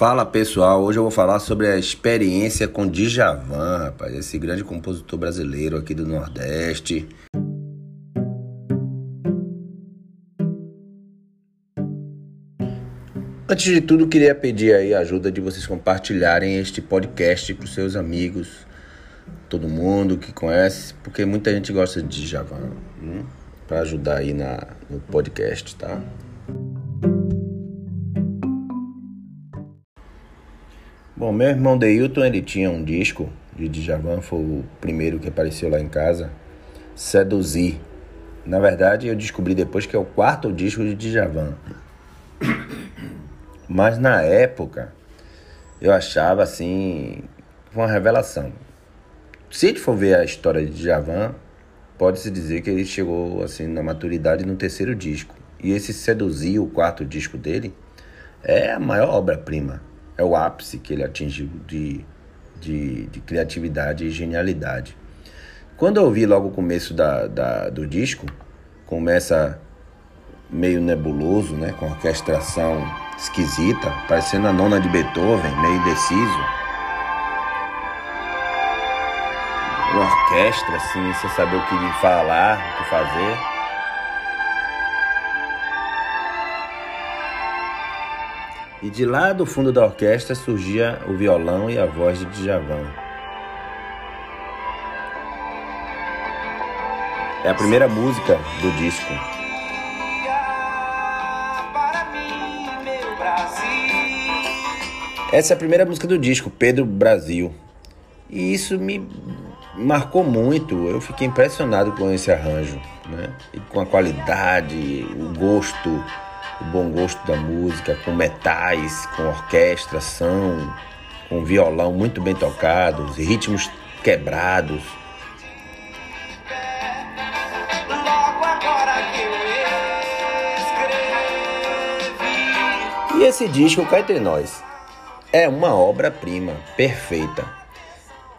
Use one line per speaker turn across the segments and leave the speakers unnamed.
Fala pessoal, hoje eu vou falar sobre a experiência com Djavan, rapaz, esse grande compositor brasileiro aqui do Nordeste. Antes de tudo, queria pedir aí a ajuda de vocês compartilharem este podcast com seus amigos, todo mundo que conhece, porque muita gente gosta de Djavan, hum? para ajudar aí na, no podcast, tá? Bom, meu irmão Deilton, ele tinha um disco de Djavan, foi o primeiro que apareceu lá em casa, Seduzir. Na verdade, eu descobri depois que é o quarto disco de Djavan. Mas na época, eu achava assim, uma revelação. Se a gente for ver a história de Djavan, pode-se dizer que ele chegou assim na maturidade no terceiro disco. E esse Seduzir, o quarto disco dele, é a maior obra-prima é o ápice que ele atingiu de, de, de criatividade e genialidade. Quando eu ouvi logo o começo da, da, do disco, começa meio nebuloso, né, com orquestração esquisita, parecendo a nona de Beethoven, meio indeciso. Uma orquestra, assim, sem saber o que falar, o que fazer. E de lá do fundo da orquestra surgia o violão e a voz de Djavan. É a primeira música do disco. Essa é a primeira música do disco, Pedro Brasil. E isso me marcou muito. Eu fiquei impressionado com esse arranjo, né? E com a qualidade, o gosto o bom gosto da música, com metais, com orquestração, com violão muito bem tocados, ritmos quebrados. E esse disco, cá entre nós, é uma obra-prima perfeita.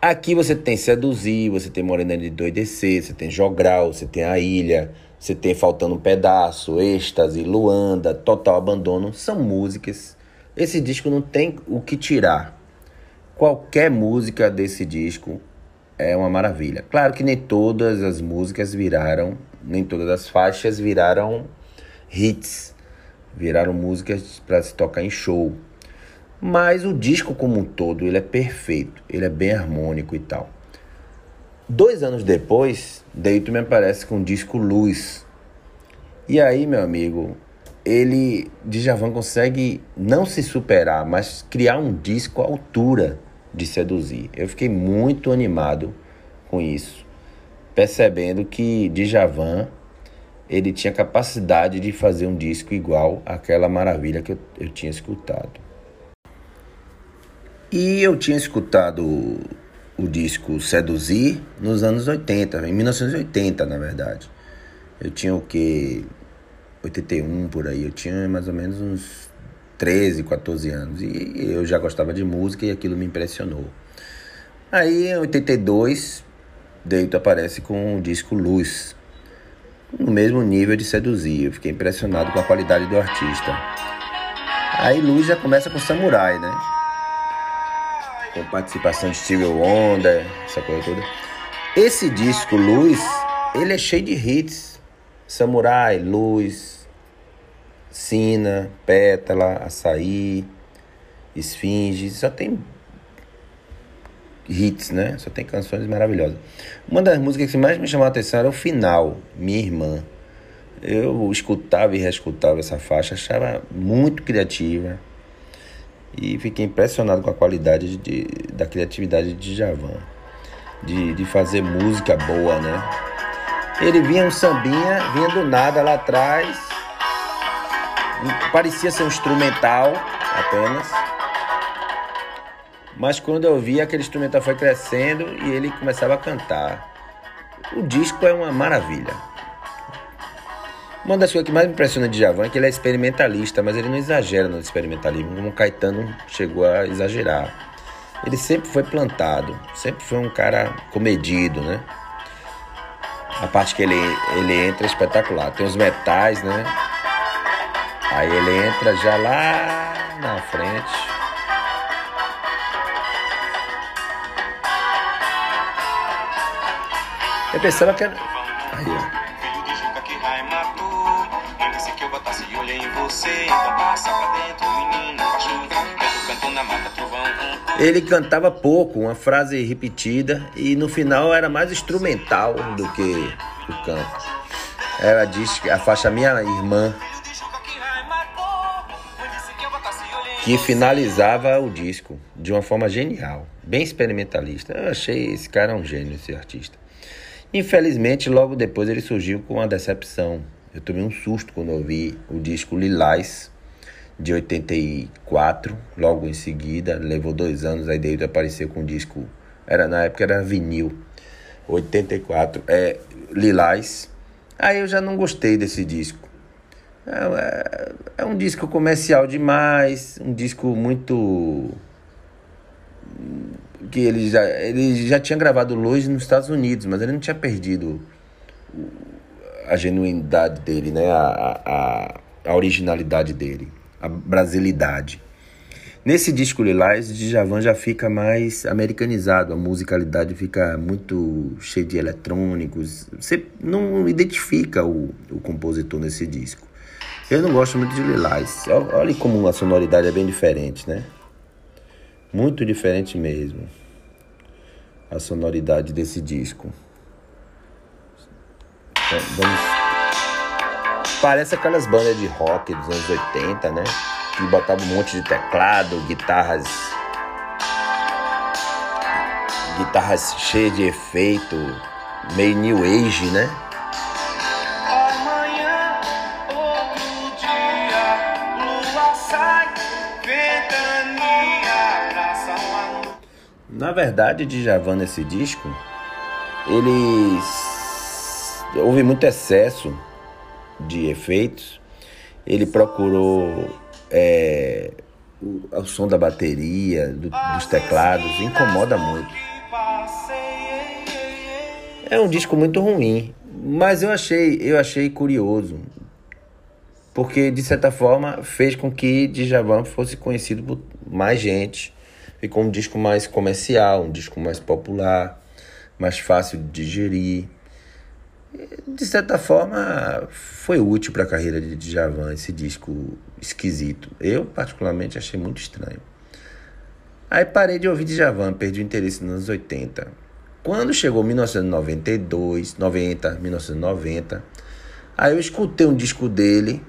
Aqui você tem Seduzir, você tem Morena de Doidecer, você tem Jogral, você tem A Ilha, você tem Faltando um Pedaço, Êxtase, Luanda, Total Abandono, são músicas. Esse disco não tem o que tirar. Qualquer música desse disco é uma maravilha. Claro que nem todas as músicas viraram, nem todas as faixas viraram hits, viraram músicas para se tocar em show. Mas o disco como um todo, ele é perfeito, ele é bem harmônico e tal. Dois anos depois, Deito me aparece com o disco Luz. E aí, meu amigo, ele, Djavan consegue não se superar, mas criar um disco à altura de seduzir. Eu fiquei muito animado com isso, percebendo que Djavan ele tinha capacidade de fazer um disco igual àquela maravilha que eu, eu tinha escutado. E eu tinha escutado o disco Seduzir nos anos 80, em 1980, na verdade. Eu tinha o que 81 por aí, eu tinha mais ou menos uns 13, 14 anos e eu já gostava de música e aquilo me impressionou. Aí em 82, Deito aparece com o disco Luz, no mesmo nível de Seduzir. Eu fiquei impressionado com a qualidade do artista. Aí Luz já começa com Samurai, né? Com participação de Stevie Wonder, essa coisa toda. Esse disco, Luz, ele é cheio de hits. Samurai, Luz, Sina, Pétala, Açaí, Esfinge, só tem hits, né? Só tem canções maravilhosas. Uma das músicas que mais me chamou a atenção era o final, Minha Irmã. Eu escutava e reescutava essa faixa, achava muito criativa e fiquei impressionado com a qualidade de, da criatividade de Javan, de, de fazer música boa, né? Ele vinha um sambinha, vinha do nada lá atrás, parecia ser um instrumental apenas, mas quando eu vi aquele instrumental foi crescendo e ele começava a cantar. O disco é uma maravilha. Uma das coisas que mais me impressiona de Javan é que ele é experimentalista, mas ele não exagera no experimentalismo, como Caetano chegou a exagerar. Ele sempre foi plantado, sempre foi um cara comedido, né? A parte que ele, ele entra é espetacular. Tem os metais, né? Aí ele entra já lá na frente. Eu pensava que era. Aí, ó. Ele cantava pouco, uma frase repetida, e no final era mais instrumental do que o canto. Ela diz que a faixa Minha Irmã, que finalizava o disco de uma forma genial, bem experimentalista. Eu achei esse cara um gênio, esse artista. Infelizmente, logo depois ele surgiu com uma decepção. Eu tomei um susto quando ouvi o disco Lilás, de 84, logo em seguida, levou dois anos, aí David apareceu com o disco, era na época era vinil, 84, é Lilás. Aí eu já não gostei desse disco. É, é, é um disco comercial demais, um disco muito que ele já, ele já tinha gravado Luz nos Estados Unidos, mas ele não tinha perdido a genuinidade dele, né? a, a, a originalidade dele a brasilidade. Nesse disco Lilás, Djavan já fica mais americanizado, a musicalidade fica muito cheia de eletrônicos. Você não identifica o, o compositor nesse disco. Eu não gosto muito de Lilás. Olha como a sonoridade é bem diferente, né? Muito diferente mesmo. A sonoridade desse disco. Então, vamos Parece aquelas bandas de rock dos anos 80, né? Que botavam um monte de teclado, guitarras. Guitarras cheias de efeito, meio new age, né? Na verdade, de Javan nesse disco, eles houve muito excesso de efeitos. Ele procurou é, o, o, som da bateria, do, dos teclados, incomoda muito. É um disco muito ruim, mas eu achei, eu achei curioso, porque de certa forma fez com que Djavan fosse conhecido por mais gente. Ficou um disco mais comercial, um disco mais popular, mais fácil de digerir de certa forma, foi útil para a carreira de Djavan esse disco esquisito. Eu, particularmente, achei muito estranho. Aí parei de ouvir Djavan, perdi o interesse nos anos 80. Quando chegou 1992, 90, 1990, aí eu escutei um disco dele,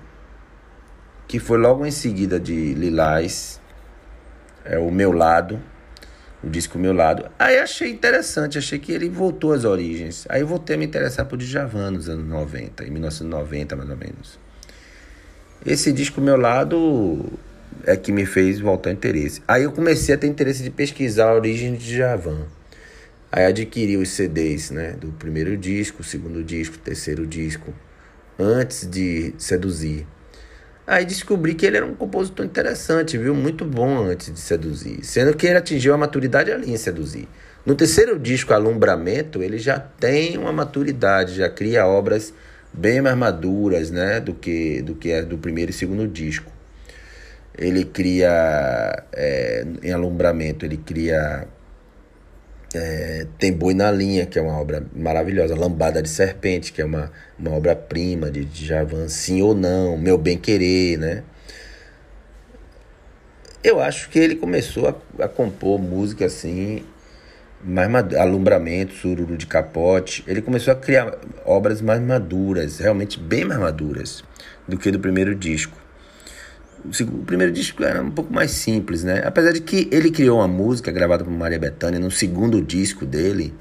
que foi logo em seguida de Lilás, é o Meu Lado, o disco Meu Lado. Aí achei interessante, achei que ele voltou às origens. Aí voltei a me interessar por Djavan nos anos 90, em 1990 mais ou menos. Esse disco Meu Lado é que me fez voltar a interesse. Aí eu comecei a ter interesse de pesquisar a origem de Djavan. Aí adquiri os CDs, né, do primeiro disco, segundo disco, terceiro disco, antes de seduzir. Aí descobri que ele era um compositor interessante, viu? Muito bom antes de seduzir. Sendo que ele atingiu a maturidade ali em seduzir. No terceiro disco, Alumbramento, ele já tem uma maturidade, já cria obras bem mais maduras, né? Do que, do que é do primeiro e segundo disco. Ele cria, é, em Alumbramento, ele cria é, tem Boi na Linha, que é uma obra maravilhosa. Lambada de Serpente, que é uma, uma obra-prima de Djavan. Sim ou Não, Meu Bem Querer, né? Eu acho que ele começou a, a compor música assim, mais alumbramento, sururu de capote. Ele começou a criar obras mais maduras, realmente bem mais maduras do que do primeiro disco. O primeiro disco era um pouco mais simples, né? Apesar de que ele criou uma música gravada por Maria Bethânia no segundo disco dele,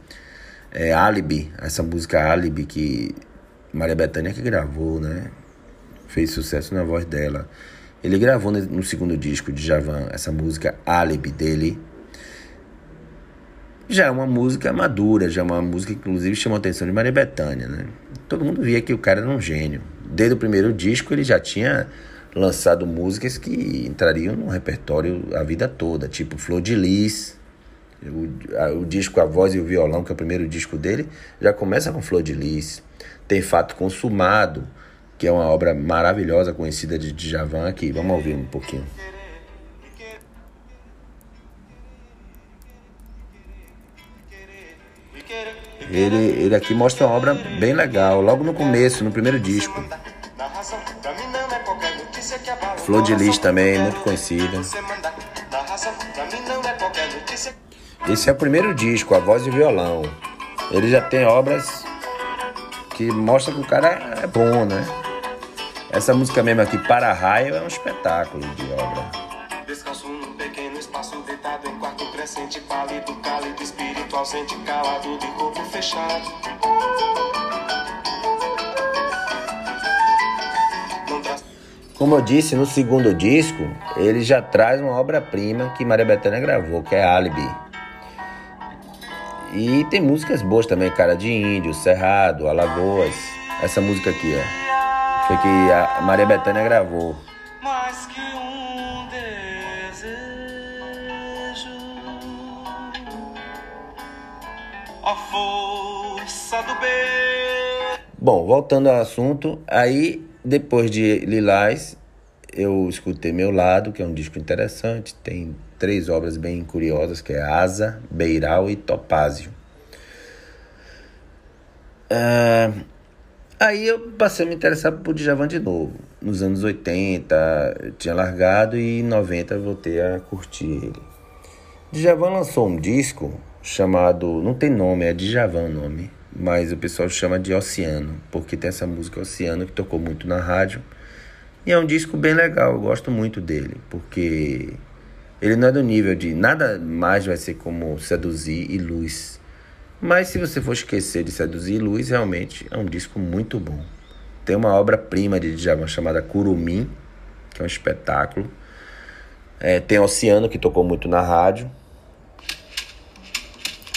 é Alibi, essa música Alibi que Maria Bethânia que gravou, né? Fez sucesso na voz dela. Ele gravou no segundo disco de Javan essa música Alibi dele. Já é uma música madura, já é uma música que inclusive chamou a atenção de Maria Bethânia, né? Todo mundo via que o cara era um gênio. Desde o primeiro disco ele já tinha lançado músicas que entrariam no repertório a vida toda, tipo Flor de Lis. O, a, o disco A Voz e o Violão, que é o primeiro disco dele, já começa com Flor de Lis. Tem Fato Consumado, que é uma obra maravilhosa, conhecida de Djavan aqui. Vamos ouvir um pouquinho. Ele, ele aqui mostra uma obra bem legal, logo no começo, no primeiro disco. Flor de Lis também, muito conhecida. Esse é o primeiro disco, a voz e violão. Ele já tem obras que mostram que o cara é bom, né? Essa música mesmo aqui, Para Raio, é um espetáculo de obra. Descalço num pequeno espaço, deitado em quarto crescente, pálido, cálido, espírito ausente, calado, de corpo fechado. Como eu disse, no segundo disco, ele já traz uma obra-prima que Maria Bethânia gravou, que é Alibi. E tem músicas boas também, Cara de Índio, Cerrado, Alagoas. Essa música aqui, ó. Foi que a Maria Bethânia gravou. Mais que um desejo, a força do bem. Bom, voltando ao assunto, aí depois de Lilás, eu escutei Meu Lado, que é um disco interessante, tem três obras bem curiosas, que é Asa, Beiral e Topázio. Ah, aí eu passei a me interessar por Djavan de novo. Nos anos 80 eu tinha largado e em 90 voltei a curtir ele. Djavan lançou um disco chamado, não tem nome, é Djavan o nome, mas o pessoal chama de Oceano, porque tem essa música Oceano que tocou muito na rádio. E é um disco bem legal, eu gosto muito dele, porque ele não é do nível de nada mais vai ser como Seduzir e Luz. Mas se você for esquecer de Seduzir e Luz, realmente é um disco muito bom. Tem uma obra-prima de Djavan chamada Curumim, que é um espetáculo. É, tem Oceano, que tocou muito na rádio.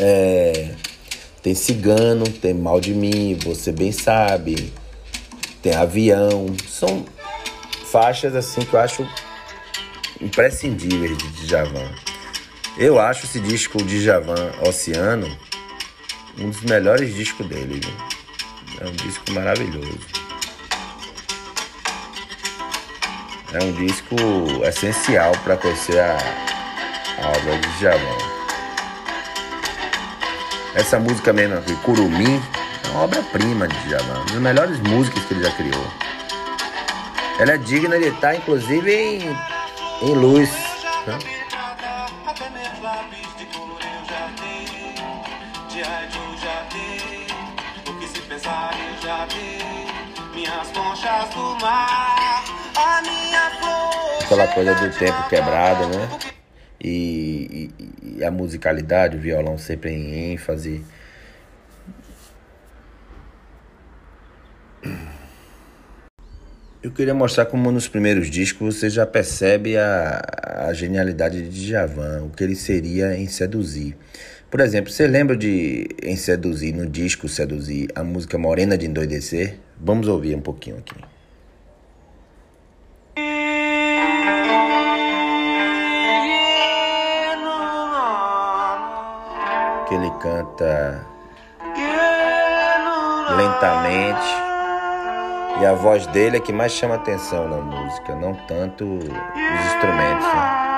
É, tem Cigano, tem Mal de Mim, Você Bem Sabe, tem Avião. São faixas assim que eu acho imprescindíveis de Djavan. Eu acho esse disco de Djavan Oceano um dos melhores discos dele. Viu? É um disco maravilhoso. É um disco essencial para conhecer a, a obra de Djavan. Essa música mesmo aqui, Curumim, é uma obra-prima de Djavan, uma das melhores músicas que ele já criou. Ela é digna de estar, inclusive, em, em luz. Né? Aquela coisa do tempo quebrado, né? E, e, e a musicalidade, o violão sempre em ênfase. Eu queria mostrar como nos primeiros discos você já percebe a, a genialidade de Djavan, o que ele seria em Seduzir. Por exemplo, você lembra de em Seduzir, no disco Seduzir, a música Morena de Endoidecer? Vamos ouvir um pouquinho aqui. Que ele canta lentamente e a voz dele é que mais chama atenção na música, não tanto os instrumentos. Né?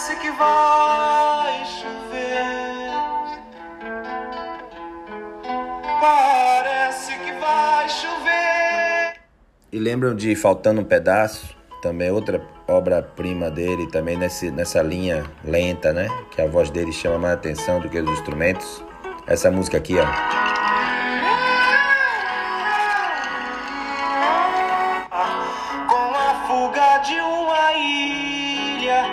parece que vai chover. Parece que vai chover. E lembram de Faltando um Pedaço? Também outra obra-prima dele, também nesse, nessa linha lenta, né? Que a voz dele chama mais atenção do que os instrumentos. Essa música aqui, ó. Com a fuga de uma ilha,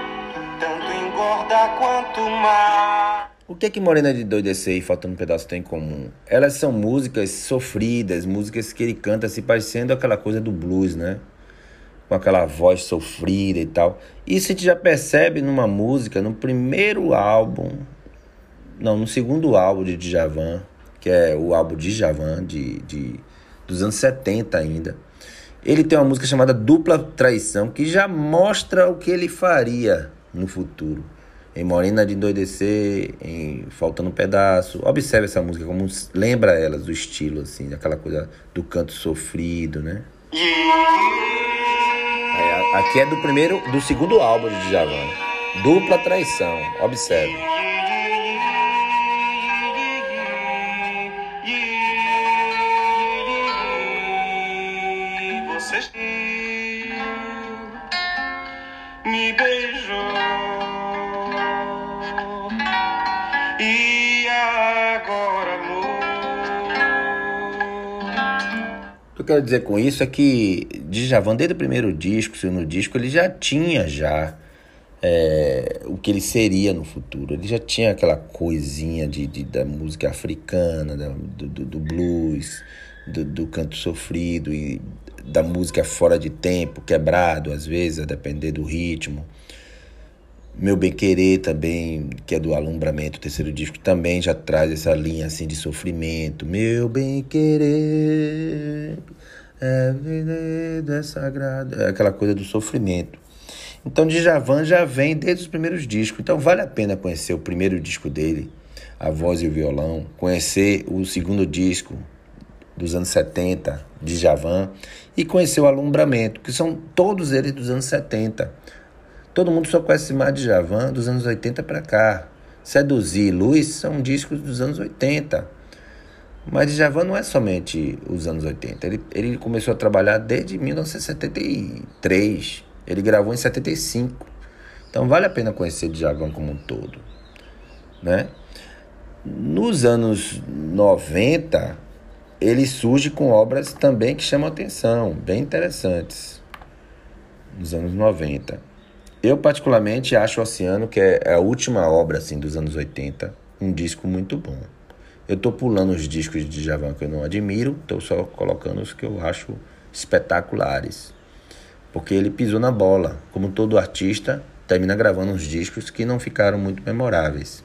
tanto engorda quanto mar. O que é que Morena de Doidecer e Faltando um Pedaço tem em comum? Elas são músicas sofridas, músicas que ele canta se parecendo aquela coisa do blues, né? Com aquela voz sofrida e tal. Isso a gente já percebe numa música, no primeiro álbum não, no segundo álbum de Djavan, que é o álbum de Djavan, de, de, dos anos 70 ainda. Ele tem uma música chamada Dupla Traição, que já mostra o que ele faria no futuro. Em Morena de Endoidecer, em Faltando um Pedaço. Observe essa música, como lembra elas, do estilo, assim, aquela coisa do canto sofrido, né? É, aqui é do primeiro, do segundo álbum de Djavan. Dupla traição. Observe. Quero dizer com isso é que Djavan, desde o primeiro disco, segundo disco, ele já tinha já é, o que ele seria no futuro. Ele já tinha aquela coisinha de, de da música africana, da, do, do, do, blues, do, do canto sofrido e da música fora de tempo, quebrado às vezes, a depender do ritmo. Meu Bem Querer também, que é do Alumbramento, o terceiro disco, também já traz essa linha assim de sofrimento. Meu Bem Querer é vida é sagrado, é aquela coisa do sofrimento. Então Djavan já vem desde os primeiros discos, então vale a pena conhecer o primeiro disco dele, A Voz e o Violão, conhecer o segundo disco, dos anos 70, de Javan, e conheceu o Alumbramento, que são todos eles dos anos 70. Todo mundo só conhece mais de Javan dos anos 80 para cá. Seduzir e Luz são discos dos anos 80. Mas Djavan não é somente os anos 80. Ele, ele começou a trabalhar desde 1973. Ele gravou em 75. Então vale a pena conhecer Djavan como um todo. Né? Nos anos 90, ele surge com obras também que chamam atenção, bem interessantes, nos anos 90. Eu, particularmente, acho o Oceano, que é a última obra assim, dos anos 80, um disco muito bom. Eu estou pulando os discos de Javan que eu não admiro, estou só colocando os que eu acho espetaculares. Porque ele pisou na bola. Como todo artista, termina gravando uns discos que não ficaram muito memoráveis.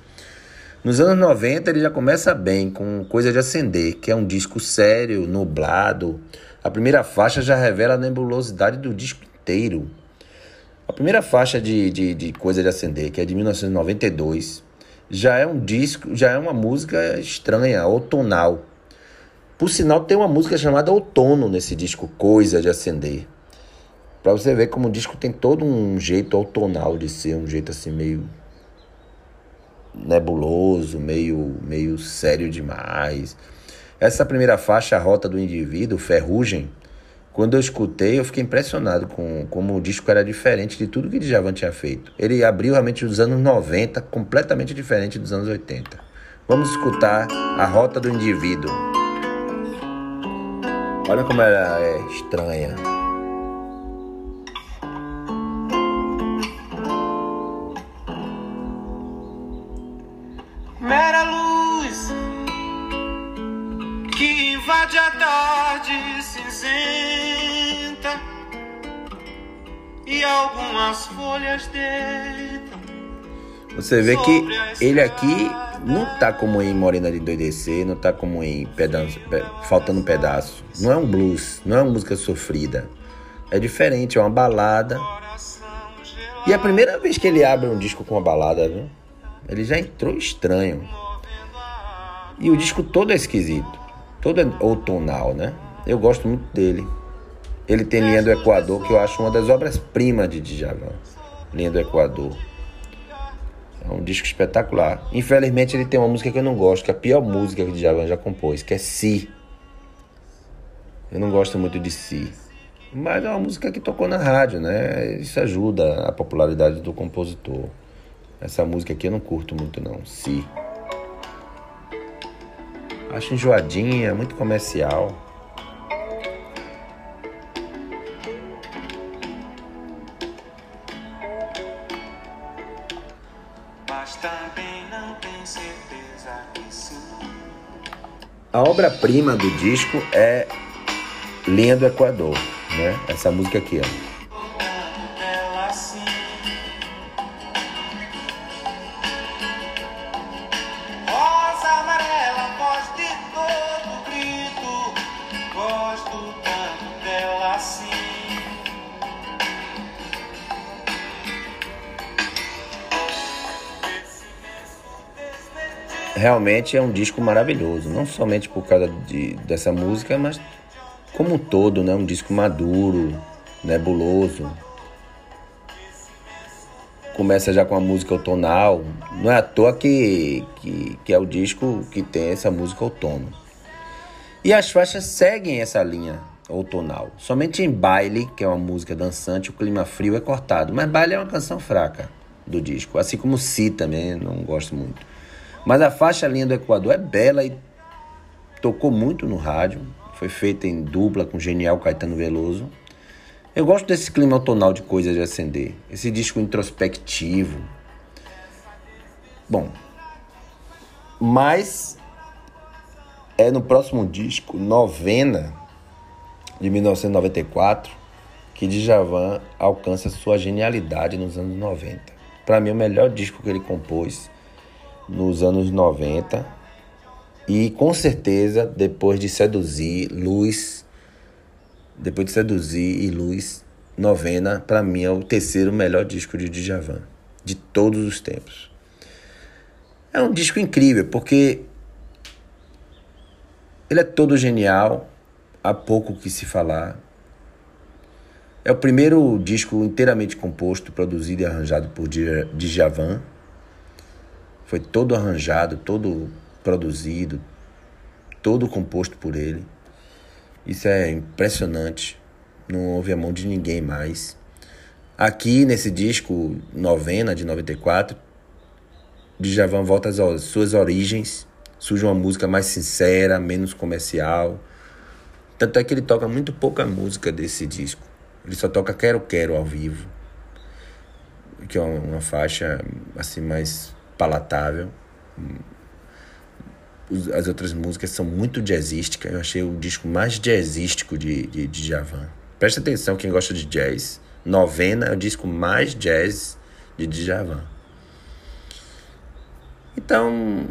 Nos anos 90 ele já começa bem com Coisa de Acender, que é um disco sério, nublado. A primeira faixa já revela a nebulosidade do disco inteiro. A primeira faixa de, de, de Coisa de Acender, que é de 1992, já é um disco, já é uma música estranha, outonal. Por sinal, tem uma música chamada Outono nesse disco, Coisa de Acender. Para você ver como o disco tem todo um jeito outonal de ser, um jeito assim meio nebuloso, meio, meio sério demais. Essa primeira faixa, a Rota do Indivíduo, Ferrugem, quando eu escutei, eu fiquei impressionado com como o disco era diferente de tudo que Djavan tinha feito. Ele abriu realmente os anos 90, completamente diferente dos anos 80. Vamos escutar a Rota do Indivíduo. Olha como ela é estranha.
mera luz que invade a tarde cinzenta e algumas folhas deitam.
Você vê que ele aqui não tá como em Morena de Doidecer, não tá como em pedaço, Faltando um Pedaço. Não é um blues, não é uma música sofrida. É diferente, é uma balada. E é a primeira vez que ele abre um disco com uma balada, viu? Ele já entrou estranho. E o disco todo é esquisito. Todo é outonal, né? Eu gosto muito dele. Ele tem Linha do Equador, que eu acho uma das obras-primas de Djavan. Linha do Equador. É um disco espetacular. Infelizmente ele tem uma música que eu não gosto, que é a pior música que Djavan já compôs, que é Si. Eu não gosto muito de Si. Mas é uma música que tocou na rádio, né? Isso ajuda a popularidade do compositor. Essa música aqui eu não curto muito não, Si. Acho enjoadinha, muito comercial. A obra-prima do disco é Linha do Equador, né? Essa música aqui, ó. Realmente é um disco maravilhoso, não somente por causa de, dessa música, mas como um todo, né? Um disco maduro, nebuloso. começa já com a música outonal. Não é à toa que, que, que é o disco que tem essa música outono. E as faixas seguem essa linha outonal. Somente em Baile, que é uma música dançante, o clima frio é cortado. Mas Baile é uma canção fraca do disco. Assim como Si também, não gosto muito. Mas a faixa Linha do Equador é bela e tocou muito no rádio. Foi feita em dupla com o genial Caetano Veloso. Eu gosto desse clima outonal de coisas de acender. Esse disco introspectivo. Bom, mas é no próximo disco, Novena, de 1994, que Djavan alcança sua genialidade nos anos 90. Para mim, o melhor disco que ele compôs nos anos 90. E com certeza, depois de seduzir Luz, depois de seduzir e Luz, Novena, para mim é o terceiro melhor disco de Djavan de todos os tempos. É um disco incrível porque ele é todo genial, há pouco que se falar. É o primeiro disco inteiramente composto, produzido e arranjado por Djavan. Foi todo arranjado, todo produzido, todo composto por ele. Isso é impressionante. Não houve a mão de ninguém mais. Aqui nesse disco Novena de 94, Djavan volta às suas origens surge uma música mais sincera, menos comercial. Tanto é que ele toca muito pouca música desse disco. Ele só toca Quero Quero ao vivo, que é uma faixa assim mais palatável. As outras músicas são muito jazzísticas. Eu achei o disco mais jazzístico de, de, de. Presta atenção quem gosta de jazz. Novena é o disco mais jazz de Djavan. Então,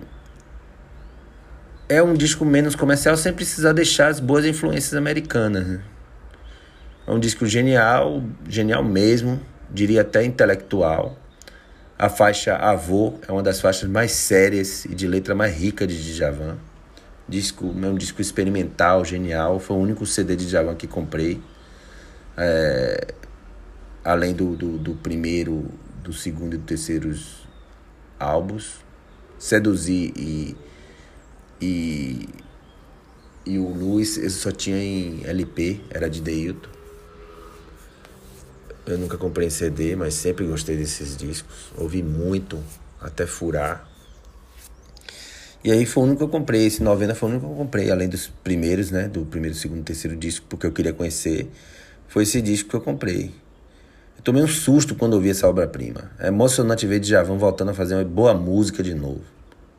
é um disco menos comercial sem precisar deixar as boas influências americanas. Né? É um disco genial, genial mesmo, diria até intelectual. A faixa Avô é uma das faixas mais sérias e de letra mais rica de Djavan. Disco, é um disco experimental, genial. Foi o único CD de Djavan que comprei. É, além do, do, do, primeiro, do segundo e do terceiro álbuns. Seduzir e e, e o Luiz eu só tinha em LP, era de Deilton. Eu nunca comprei CD, mas sempre gostei desses discos. Ouvi muito, até furar. E aí foi o único que eu comprei. Esse novena foi o único que eu comprei, além dos primeiros, né? Do primeiro, segundo, terceiro disco, porque eu queria conhecer. Foi esse disco que eu comprei. Eu tomei um susto quando ouvi essa obra-prima. É emocionante ver Djavan voltando a fazer uma boa música de novo.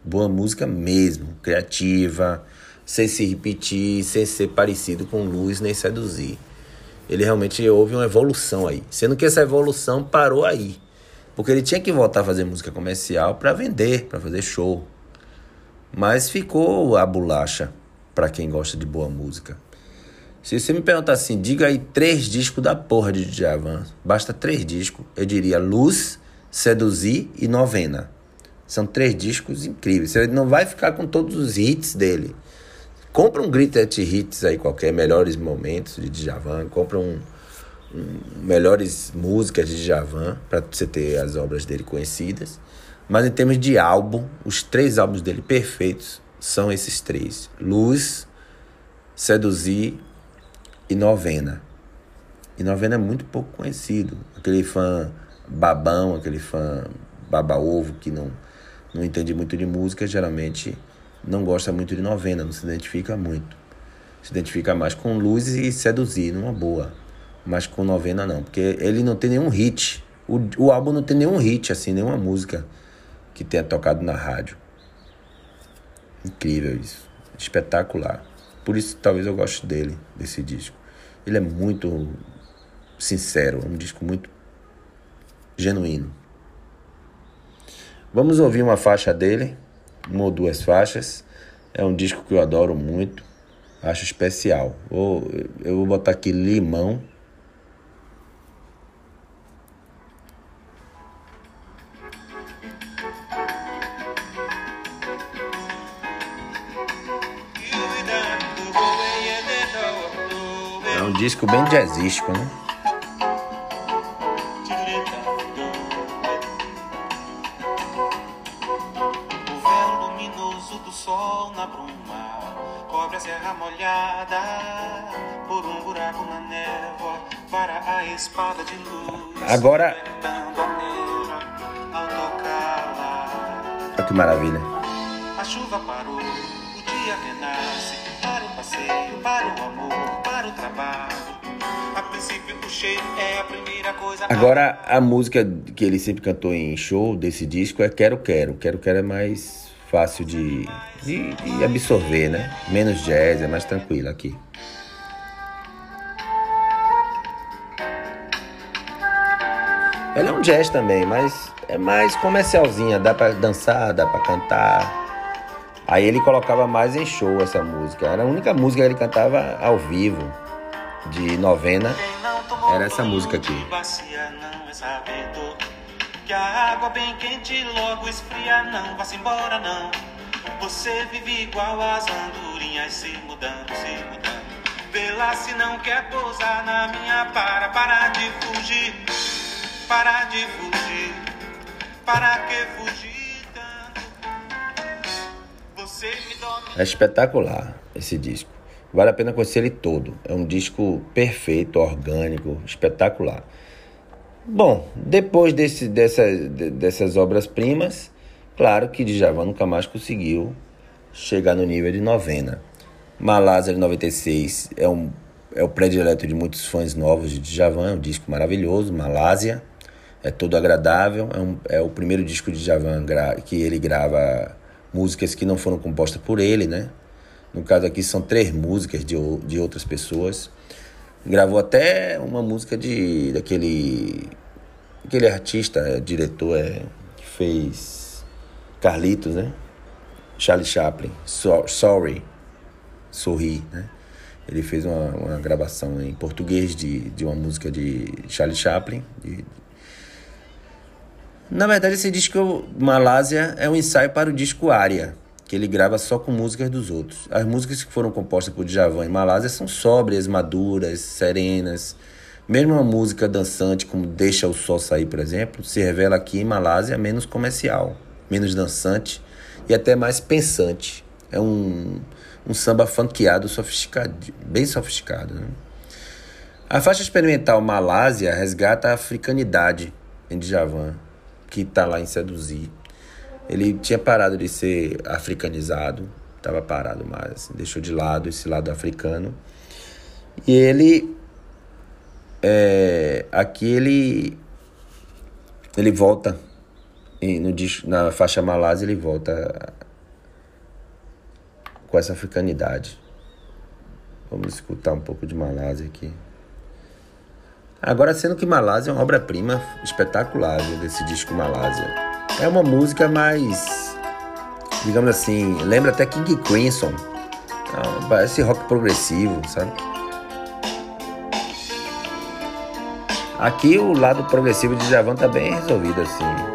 Boa música mesmo, criativa, sem se repetir, sem ser parecido com luz nem seduzir. Ele realmente houve uma evolução aí. Sendo que essa evolução parou aí. Porque ele tinha que voltar a fazer música comercial para vender, para fazer show. Mas ficou a bolacha para quem gosta de boa música. Se você me perguntar assim, diga aí três discos da porra de Djavan, basta três discos, eu diria Luz, Seduzir e Novena. São três discos incríveis. Você não vai ficar com todos os hits dele. Compra um Greatest Hits aí qualquer, melhores momentos de Djavan. Compra um, um melhores músicas de Djavan para você ter as obras dele conhecidas. Mas em termos de álbum, os três álbuns dele perfeitos são esses três: Luz, Seduzir e Novena. E Novena é muito pouco conhecido. Aquele fã babão, aquele fã baba-ovo que não não entende muito de música, geralmente não gosta muito de novena, não se identifica muito. Se identifica mais com luz e seduzir, numa boa. Mas com novena não, porque ele não tem nenhum hit. O, o álbum não tem nenhum hit, assim, nenhuma música que tenha tocado na rádio. Incrível isso. Espetacular. Por isso talvez eu goste dele, desse disco. Ele é muito sincero, é um disco muito genuíno. Vamos ouvir uma faixa dele, uma ou duas faixas. É um disco que eu adoro muito, acho especial. Vou, eu vou botar aqui Limão. É um disco bem jazzístico, né? Agora-. Olha que maravilha.
A chuva parou, o dia renasce para o passeio, para o amor, para o trabalho. A princípio o cheiro é a primeira coisa.
Agora, a música que ele sempre cantou em show desse disco é Quero Quero. Quero Quero é mais fácil de, de, de absorver, né? Menos jazz, é mais tranquilo aqui. Ela é um jazz também, mas é mais comercialzinha, dá pra dançar, dá pra cantar. Aí ele colocava mais em show essa música. Era a única música que ele cantava ao vivo, de novena. Era essa música aqui.
é que a água bem quente logo esfria. Não vá-se embora, não. Você vive igual as andorinhas se mudando, se mudando. Vê lá se não quer pousar na minha para, para de fugir. De fugir. Para que fugir tanto? Você me.
É espetacular esse disco. Vale a pena conhecer ele todo. É um disco perfeito, orgânico, espetacular. Bom, depois desse, dessa, de- dessas obras-primas, claro que Djavan nunca mais conseguiu chegar no nível de novena. De 96 é, um, é o predileto de muitos fãs novos de Djavan, é um disco maravilhoso, Malásia. É todo agradável, é, um- é o primeiro disco de Djavan gra- que ele grava músicas que não foram compostas por ele, né? No caso aqui são três músicas de, de outras pessoas. Gravou até uma música de daquele aquele artista, é, diretor é, que fez Carlitos, né? Charlie Chaplin, So- Sorry, Sorri, né? Ele fez uma, uma gravação em português de, de uma música de Charlie Chaplin. de- Na verdade, esse disco Malásia é um ensaio para o disco Área, que ele grava só com músicas dos outros. As músicas que foram compostas por Djavan em Malásia são sóbrias, maduras, serenas. Mesmo uma música dançante como Deixa o Sol Sair, por exemplo, se revela aqui em Malásia menos comercial, menos dançante e até mais pensante. É um, um samba funkeado, sofisticado, bem sofisticado. Né? A faixa experimental Malásia resgata a africanidade em Djavan, que está lá em Seduzir. Ele tinha parado de ser africanizado, estava parado mais, assim, deixou de lado esse lado africano. E ele, é, aqui ele, ele volta, em- no, na faixa Malásia ele volta com essa africanidade. Vamos escutar um pouco de Malásia aqui. Agora, sendo que Malásia é uma obra-prima espetacular desse disco Malásia. É uma música mais, digamos assim, lembra até King Crimson. Ah, Parece rock progressivo, sabe? Aqui o lado progressivo de Javan tá bem resolvido assim.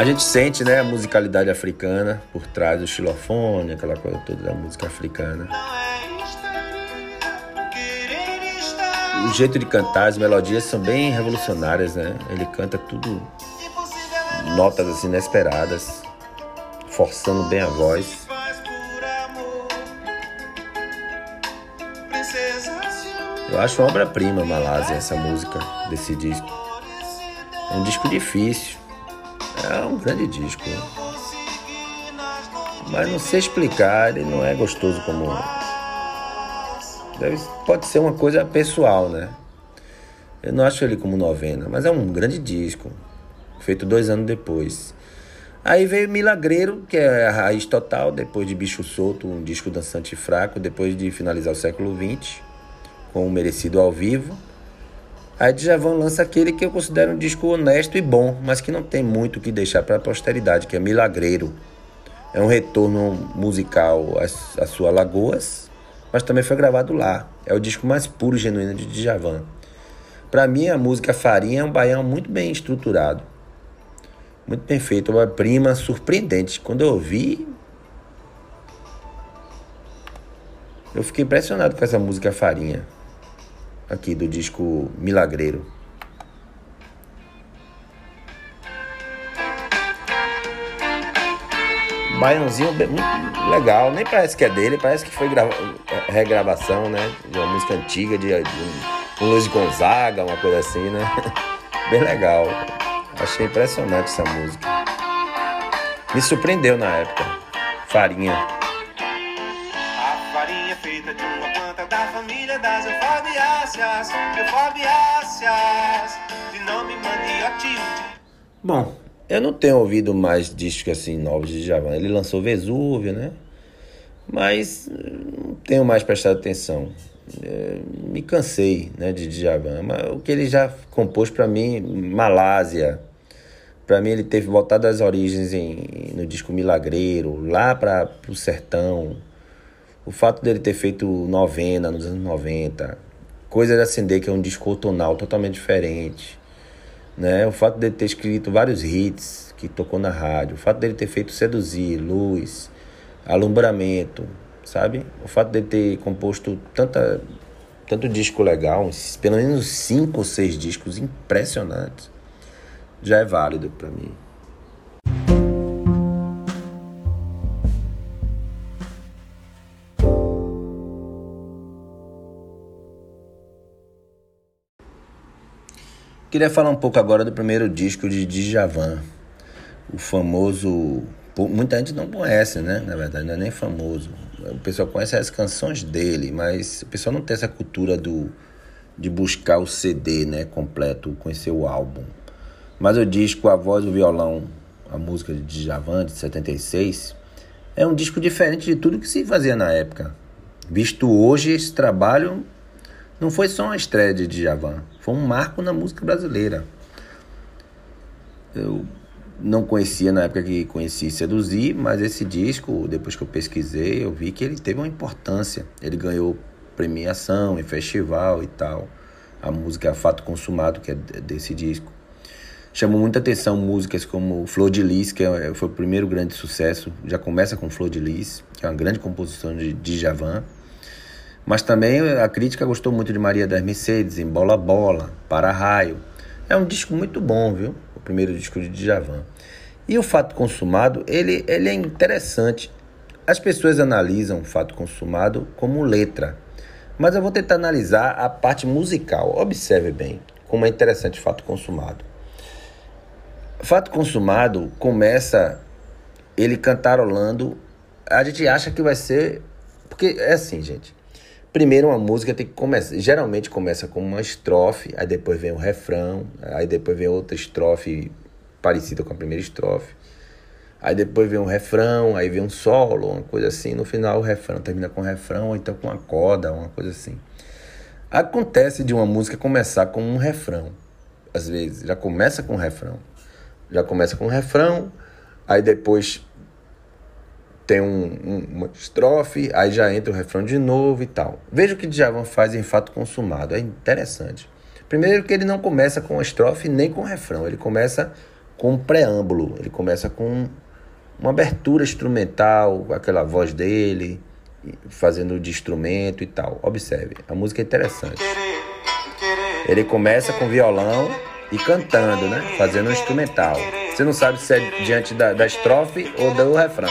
A gente sente, né, a musicalidade africana por trás do xilofone, aquela coisa toda da música africana. O jeito de cantar, as melodias são bem revolucionárias, né? Ele canta tudo notas assim inesperadas, forçando bem a voz. Eu acho uma obra-prima, Malásia, essa música desse disco. É um disco difícil. É um grande disco. Mas não sei explicar, ele não é gostoso como. Deve, pode ser uma coisa pessoal, né? Eu não acho ele como novena, mas é um grande disco. Feito dois anos depois. Aí veio Milagreiro, que é a raiz total, depois de Bicho Solto, um disco dançante fraco, depois de finalizar o século XX, com o merecido ao vivo. Aí Djavan lança aquele que eu considero um disco honesto e bom, mas que não tem muito o que deixar para a posteridade, que é Milagreiro. É um retorno musical às- sua Lagoas, mas também foi gravado lá. É o disco mais puro e genuíno de Djavan. Para mim, a música Farinha é um baião muito bem estruturado. Muito bem feito, uma prima surpreendente. Quando eu ouvi, eu fiquei impressionado com essa música Farinha. Aqui do disco Milagreiro. Baiãozinho legal, nem parece que é dele, parece que foi grava... É, regravação, né? De uma música antiga, de, de um Luiz Gonzaga, uma coisa assim, né? Bem legal. Achei impressionante essa música. Me surpreendeu na época. Farinha.
A farinha feita de uma planta da família das eufobiáceas, eufobiáceas, de nome.
Bom, eu não tenho ouvido mais discos assim novos de Djavan. Ele lançou Vesúvio, né? Mas não tenho mais prestado atenção. É, me cansei, né, de Djavan. Mas o que ele já compôs para mim, Malásia. Para mim ele teve voltado às origens em, no disco Milagreiro, lá para o sertão. O fato dele ter feito novena nos anos 90, Coisa de Acender, que é um disco tonal totalmente diferente né? O fato dele ter escrito vários hits que tocou na rádio, o fato dele ter feito Seduzir, Luz, Alumbramento, sabe? O fato dele ter composto tanta, tanto disco legal, pelo menos cinco ou seis discos impressionantes, já é válido para mim. Queria falar um pouco agora do primeiro disco de Djavan, o famoso. Muita gente não conhece, né? Na verdade, não é nem famoso. O pessoal conhece as canções dele, mas o pessoal não tem essa cultura do, de buscar o CD né, completo, conhecer o álbum. Mas o disco A Voz e o Violão, a música de Djavan, de 76, é um disco diferente de tudo que se fazia na época. Visto hoje, esse trabalho não foi só uma estreia de Djavan, foi um marco na música brasileira. Eu não conhecia na época que conheci Seduzir, mas esse disco, depois que eu pesquisei, eu vi que ele teve uma importância. Ele ganhou premiação em festival e tal. A música Fato Consumado, que é desse disco. Chamou muita atenção músicas como Flor de Lis, que é, foi o primeiro grande sucesso. Já começa com Flor de Lis, que é uma grande composição de Djavan. Mas também a crítica gostou muito de Maria das Mercedes, em Bola Bola, Para Raio. É um disco muito bom, viu? O primeiro disco de Djavan. E o Fato Consumado, ele, ele é interessante. As pessoas analisam o Fato Consumado como letra. Mas eu vou tentar analisar a parte musical. Observe bem como é interessante o Fato Consumado. Fato Consumado começa ele cantarolando. A gente acha que vai ser. Porque é assim, gente. Primeiro uma música tem que começar, geralmente começa com uma estrofe, aí depois vem o refrão, aí depois vem outra estrofe parecida com a primeira estrofe. Aí depois vem um refrão, aí vem um solo, uma coisa assim. No final o refrão termina com um refrão, ou então com uma coda, uma coisa assim. Acontece de uma música começar com um refrão. Às vezes, já começa com um refrão. Já começa com um refrão, aí depois tem um, um, uma estrofe, aí já entra o refrão de novo e tal. Veja o que Djavan faz em Fato Consumado, é interessante. Primeiro que ele não começa com a estrofe nem com o refrão, ele começa com um preâmbulo, ele começa com uma abertura instrumental, aquela voz dele, fazendo de instrumento e tal. Observe, a música é interessante. Ele começa com violão e cantando, né? Fazendo um instrumental. Você não sabe se é diante da, da estrofe ou do refrão.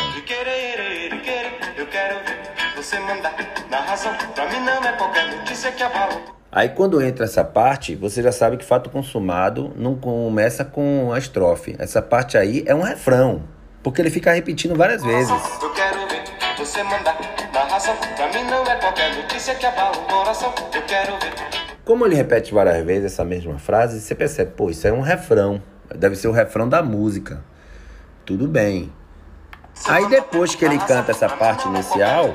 Aí quando entra essa parte, você já sabe que fato consumado não começa com a estrofe. Essa parte aí é um refrão, porque ele fica repetindo várias vezes. Eu quero ver você mandar narração, pra mim não é qualquer notícia que abala o coração. Eu quero ver. Como ele repete várias vezes essa mesma frase, você percebe, pô, isso é um refrão. Deve ser o refrão da música. Tudo bem. Aí depois que ele canta essa parte inicial,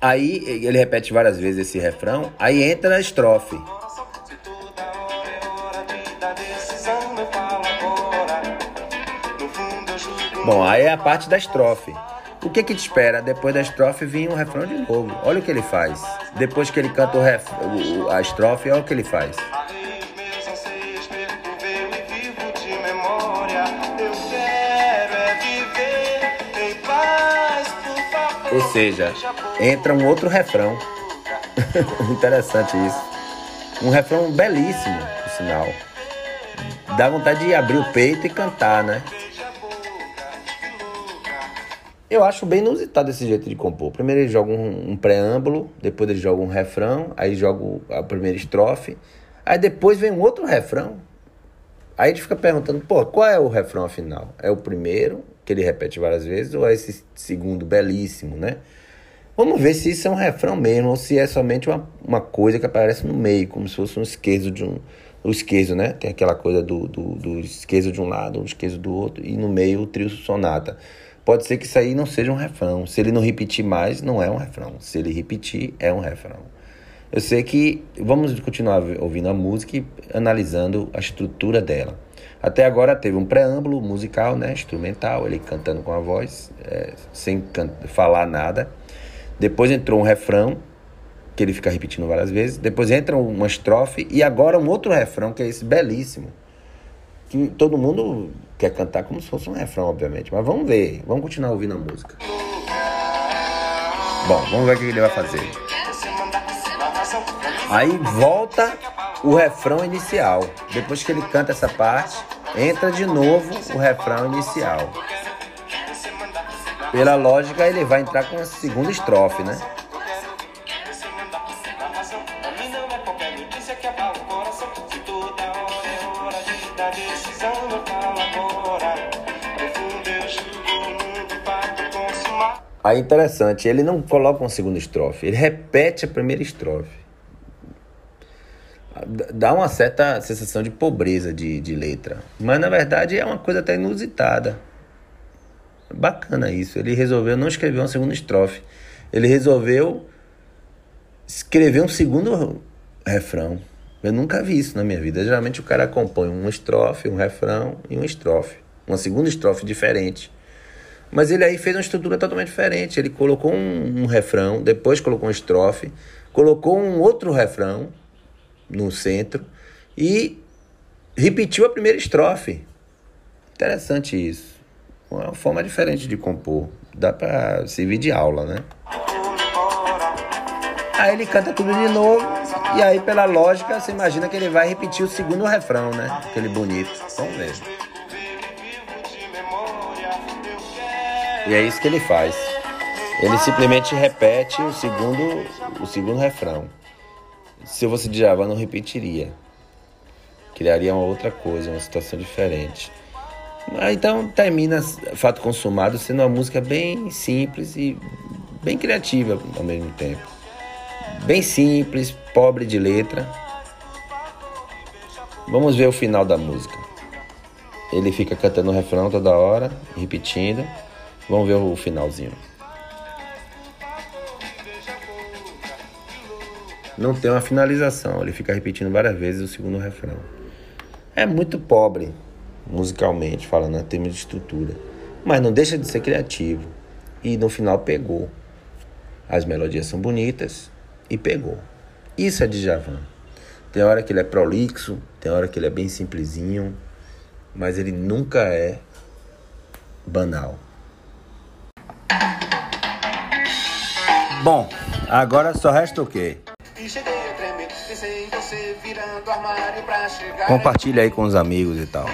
aí ele repete várias vezes esse refrão, aí entra a estrofe. Bom, aí é a parte da estrofe. O que que te espera? Depois da estrofe vinha um refrão de novo. Olha o que ele faz. Depois que ele canta o ref... a estrofe, olha o que ele faz. Ou seja, entra um outro refrão. Interessante isso. Um refrão belíssimo, por sinal. Dá vontade de abrir o peito e cantar, né? Eu acho bem inusitado esse jeito de compor. Primeiro ele joga um, um preâmbulo, depois ele joga um refrão, aí joga a primeira estrofe, aí depois vem um outro refrão. Aí a gente fica perguntando, pô, qual é o refrão afinal? É o primeiro, que ele repete várias vezes, ou é esse segundo belíssimo, né? Vamos ver se isso é um refrão mesmo, ou se é somente uma, uma coisa que aparece no meio, como se fosse um esquerdo de um. O esquerdo, né? Tem aquela coisa do, do, do de um lado, o esquerdo do outro, e no meio o trio sonata. Pode ser que isso aí não seja um refrão. Se ele não repetir mais, não é um refrão. Se ele repetir, é um refrão. Eu sei que vamos continuar ouvindo a música e analisando a estrutura dela. Até agora teve um preâmbulo musical, né, instrumental, ele cantando com a voz, é, sem falar nada. Depois entrou um refrão, que ele fica repetindo várias vezes. Depois entra uma estrofe e agora um outro refrão, que é esse belíssimo. Que todo mundo quer cantar como se fosse um refrão, obviamente. Mas vamos ver, vamos continuar ouvindo a música. Bom, vamos ver o que ele vai fazer. Aí volta o refrão inicial. Depois que ele canta essa parte, entra de novo o refrão inicial. Pela lógica, ele vai entrar com a segunda estrofe, né? Aí interessante, ele não coloca uma segunda estrofe, ele repete a primeira estrofe. Dá uma certa sensação de pobreza de, de letra. Mas na verdade é uma coisa até inusitada. Bacana isso. Ele resolveu não escrever uma segunda estrofe. Ele resolveu escrever um segundo refrão. Eu nunca vi isso na minha vida. Geralmente o cara compõe uma estrofe, um refrão e uma estrofe. Uma segunda estrofe diferente. Mas ele aí fez uma estrutura totalmente diferente. Ele colocou um, um refrão, depois colocou uma estrofe, colocou um outro refrão no centro e repetiu a primeira estrofe. Interessante isso. Uma forma diferente de compor. Dá para servir de aula, né? Aí ele canta tudo de novo. E aí, pela lógica, você imagina que ele vai repetir o segundo refrão, né? Aquele bonito. Vamos ver. E é isso que ele faz. Ele simplesmente repete o segundo, o segundo refrão. Se eu fosse Djavan, não repetiria. Criaria uma outra coisa, uma situação diferente. Então termina Fato Consumado sendo uma música bem simples e bem criativa ao mesmo tempo. Bem simples, pobre de letra. Vamos ver o final da música. Ele fica cantando o refrão toda hora, repetindo. Vamos ver o finalzinho. Não tem uma finalização, ele fica repetindo várias vezes o segundo refrão. É muito pobre, musicalmente falando, em termos de estrutura. Mas não deixa de ser criativo. E no final pegou. As melodias são bonitas e pegou. Isso é de Javan. Tem hora que ele é prolixo, tem hora que ele é bem simplesinho, mas ele nunca é banal. Bom, agora só resta o quê? Compartilha aí com os amigos e tal.